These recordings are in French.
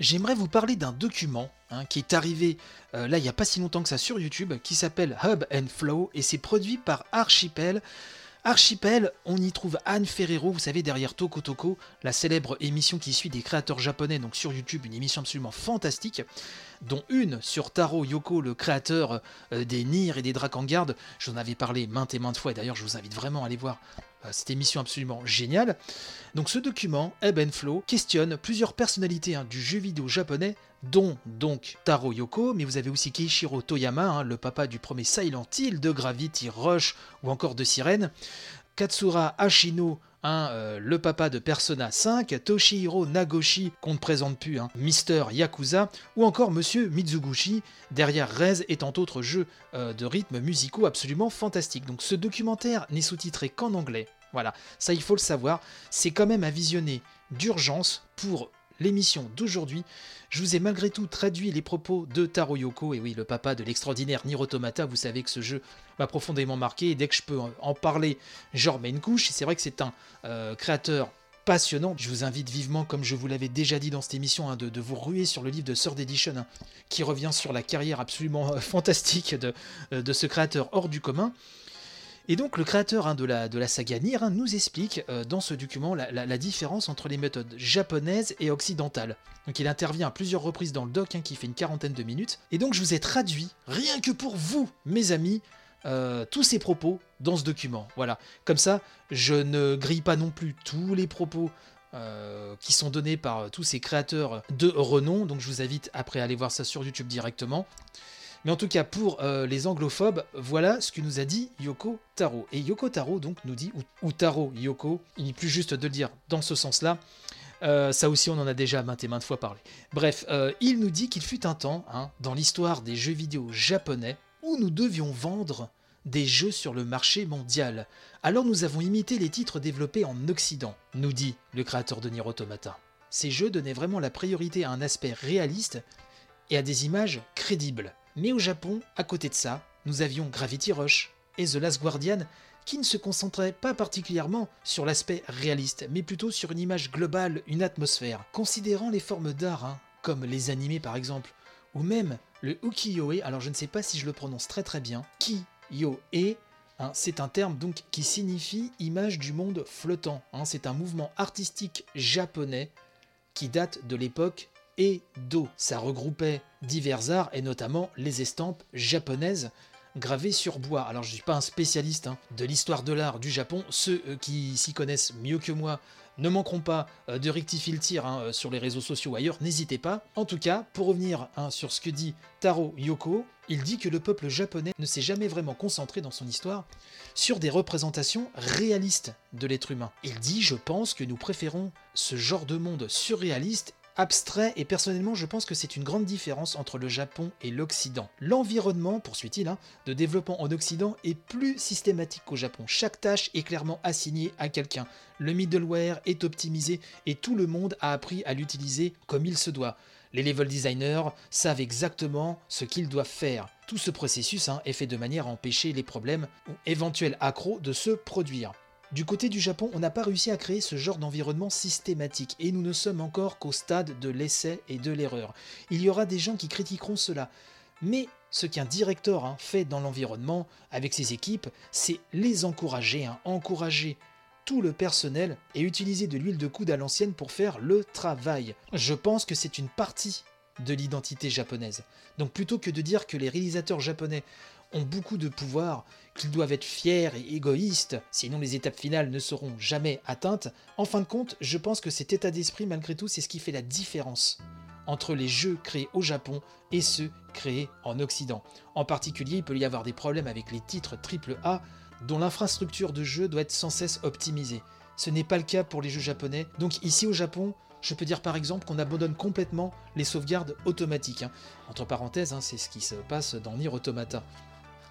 j'aimerais vous parler d'un document hein, qui est arrivé euh, là il n'y a pas si longtemps que ça sur YouTube, qui s'appelle Hub and Flow et c'est produit par Archipel. Archipel, on y trouve Anne Ferrero, vous savez, derrière Toko Toko, la célèbre émission qui suit des créateurs japonais, donc sur YouTube, une émission absolument fantastique, dont une sur Taro Yoko, le créateur euh, des Nier et des Drakengard. J'en avais parlé maintes et maintes fois, et d'ailleurs, je vous invite vraiment à aller voir cette émission absolument géniale. Donc ce document, Ebb Flow, questionne plusieurs personnalités hein, du jeu vidéo japonais, dont donc Taro Yoko, mais vous avez aussi Keishiro Toyama, hein, le papa du premier Silent Hill, de Gravity Rush ou encore de Sirène, Katsura Ashino, hein, euh, le papa de Persona 5, Toshihiro Nagoshi, qu'on ne présente plus, Mister Yakuza, ou encore Monsieur Mizuguchi, derrière Rez et tant d'autres jeux euh, de rythmes musicaux absolument fantastiques. Donc ce documentaire n'est sous-titré qu'en anglais, voilà, ça il faut le savoir, c'est quand même à visionner d'urgence pour l'émission d'aujourd'hui. Je vous ai malgré tout traduit les propos de Taro Yoko, et oui, le papa de l'extraordinaire Nier Automata. Vous savez que ce jeu m'a profondément marqué, et dès que je peux en parler, j'en remets une couche. C'est vrai que c'est un euh, créateur passionnant. Je vous invite vivement, comme je vous l'avais déjà dit dans cette émission, hein, de, vous ruer sur le livre de Third Edition, hein, qui revient sur la carrière absolument euh, fantastique euh, de ce créateur hors du commun. Et donc le créateur hein, de, la, saga Nier hein, nous explique euh, dans ce document la, différence entre les méthodes japonaises et occidentales. Donc il intervient à plusieurs reprises dans le doc hein, qui fait une quarantaine de minutes. Et donc je vous ai traduit, rien que pour vous, mes amis, euh, tous ces propos dans ce document. Voilà. Comme ça, je ne grille pas non plus tous les propos euh, qui sont donnés par tous ces créateurs de renom. Donc je vous invite après à aller voir ça sur YouTube directement. Mais en tout cas, pour euh, les anglophobes, voilà ce que nous a dit Yoko Taro. Et Yoko Taro donc nous dit, ou, Taro Yoko, il n'est plus juste de le dire dans ce sens-là. Euh, ça aussi, on en a déjà maintes et maintes fois parlé. Bref, euh, il nous dit qu'il fut un temps, hein, dans l'histoire des jeux vidéo japonais, où nous devions vendre des jeux sur le marché mondial. Alors nous avons imité les titres développés en Occident, nous dit le créateur de Nier Automata. Ces jeux donnaient vraiment la priorité à un aspect réaliste et à des images crédibles. Mais au Japon, à côté de ça, nous avions Gravity Rush et The Last Guardian qui ne se concentraient pas particulièrement sur l'aspect réaliste, mais plutôt sur une image globale, une atmosphère. Considérant les formes d'art, hein, comme les animés par exemple, ou même le ukiyo-e, alors je ne sais pas si je le prononce très très bien, ki-yo-e, hein, c'est un terme donc qui signifie image du monde flottant. Hein. c'est un mouvement artistique japonais qui date de l'époque Edo. Ça regroupait divers arts et notamment les estampes japonaises gravées sur bois. Alors je ne suis pas un spécialiste hein, de l'histoire de l'art du Japon, ceux euh, qui s'y connaissent mieux que moi ne manqueront pas euh, de rectifier le tir hein, euh, sur les réseaux sociaux ailleurs, n'hésitez pas. En tout cas, pour revenir hein, sur ce que dit Taro Yoko, il dit que le peuple japonais ne s'est jamais vraiment concentré dans son histoire sur des représentations réalistes de l'être humain. Il dit, je pense que nous préférons ce genre de monde surréaliste abstrait et personnellement je pense que c'est une grande différence entre le Japon et l'Occident. L'environnement, poursuit-il, hein, de développement en Occident est plus systématique qu'au Japon. Chaque tâche est clairement assignée à quelqu'un. Le middleware est optimisé et tout le monde a appris à l'utiliser comme il se doit. Les level designers savent exactement ce qu'ils doivent faire. Tout ce processus hein, est fait de manière à empêcher les problèmes ou éventuels accros de se produire. Du côté du Japon, on n'a pas réussi à créer ce genre d'environnement systématique et nous ne sommes encore qu'au stade de l'essai et de l'erreur. Il y aura des gens qui critiqueront cela, mais ce qu'un directeur fait dans l'environnement avec ses équipes, c'est les encourager, hein, encourager tout le personnel et utiliser de l'huile de coude à l'ancienne pour faire le travail. Je pense que c'est une partie de l'identité japonaise. Donc plutôt que de dire que les réalisateurs japonais ont beaucoup de pouvoir, qu'ils doivent être fiers et égoïstes, sinon les étapes finales ne seront jamais atteintes, en fin de compte, je pense que cet état d'esprit, malgré tout, c'est ce qui fait la différence entre les jeux créés au Japon et ceux créés en Occident. En particulier, il peut y avoir des problèmes avec les titres AAA dont l'infrastructure de jeu doit être sans cesse optimisée. Ce n'est pas le cas pour les jeux japonais, donc ici au Japon, je peux dire par exemple qu'on abandonne complètement les sauvegardes automatiques. Hein. Entre parenthèses, hein, c'est ce qui se passe dans Nier Automata.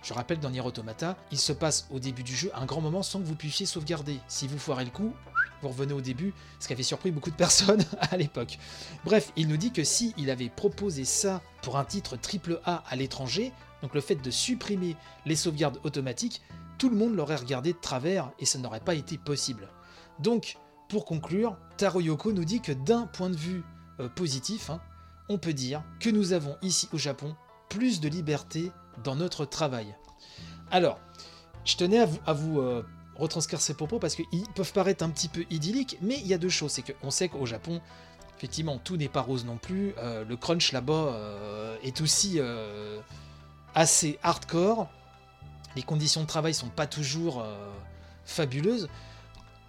Je rappelle dans Nier Automata, il se passe au début du jeu un grand moment sans que vous puissiez sauvegarder. Si vous foirez le coup, vous revenez au début, ce qui avait surpris beaucoup de personnes à l'époque. Bref, il nous dit que si il avait proposé ça pour un titre AAA à l'étranger, donc le fait de supprimer les sauvegardes automatiques, tout le monde l'aurait regardé de travers et ça n'aurait pas été possible. Donc, pour conclure, Taro Yoko nous dit que d'un point de vue euh, positif, hein, on peut dire que nous avons ici au Japon plus de liberté dans notre travail. Alors, je tenais à vous, euh, retranscrire ces propos parce qu'ils peuvent paraître un petit peu idylliques, mais il y a deux choses. C'est qu'on sait qu'au Japon, effectivement, tout n'est pas rose non plus. Euh, le crunch là-bas euh, est aussi assez hardcore. Les conditions de travail sont pas toujours fabuleuses,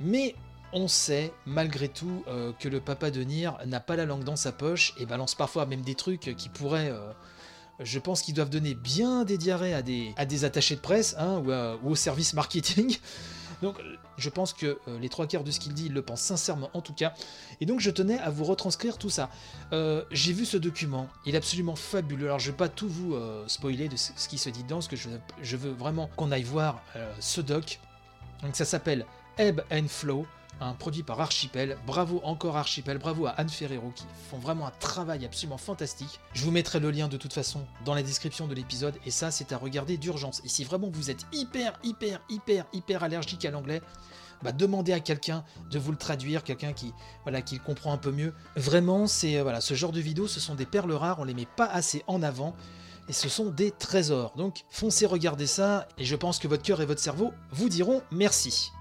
mais on sait malgré tout que le papa de Nier n'a pas la langue dans sa poche et balance parfois même des trucs qui pourraient je pense qu'ils doivent donner bien des diarrhées à des, attachés de presse hein, ou, au service marketing. Donc je pense que euh, les trois quarts de ce qu'il dit, il le pense sincèrement en tout cas. Et donc je tenais à vous retranscrire tout ça. Euh, j'ai vu ce document, il est absolument fabuleux. Alors je ne vais pas tout vous euh, spoiler de ce qui se dit dedans, parce que je, veux vraiment qu'on aille voir ce doc. Donc ça s'appelle Ebb and Flow un produit par Archipel. Bravo encore Archipel, bravo à Anne Ferrero qui font vraiment un travail absolument fantastique. Je vous mettrai le lien de toute façon dans la description de l'épisode et ça c'est à regarder d'urgence. Et si vraiment vous êtes hyper hyper hyper hyper allergique à l'anglais, bah, demandez à quelqu'un de vous le traduire, quelqu'un qui voilà qui le comprend un peu mieux. Vraiment, c'est euh, voilà, ce genre de vidéos, ce sont des perles rares, on les met pas assez en avant et ce sont des trésors. Donc foncez regarder ça et je pense que votre cœur et votre cerveau vous diront merci.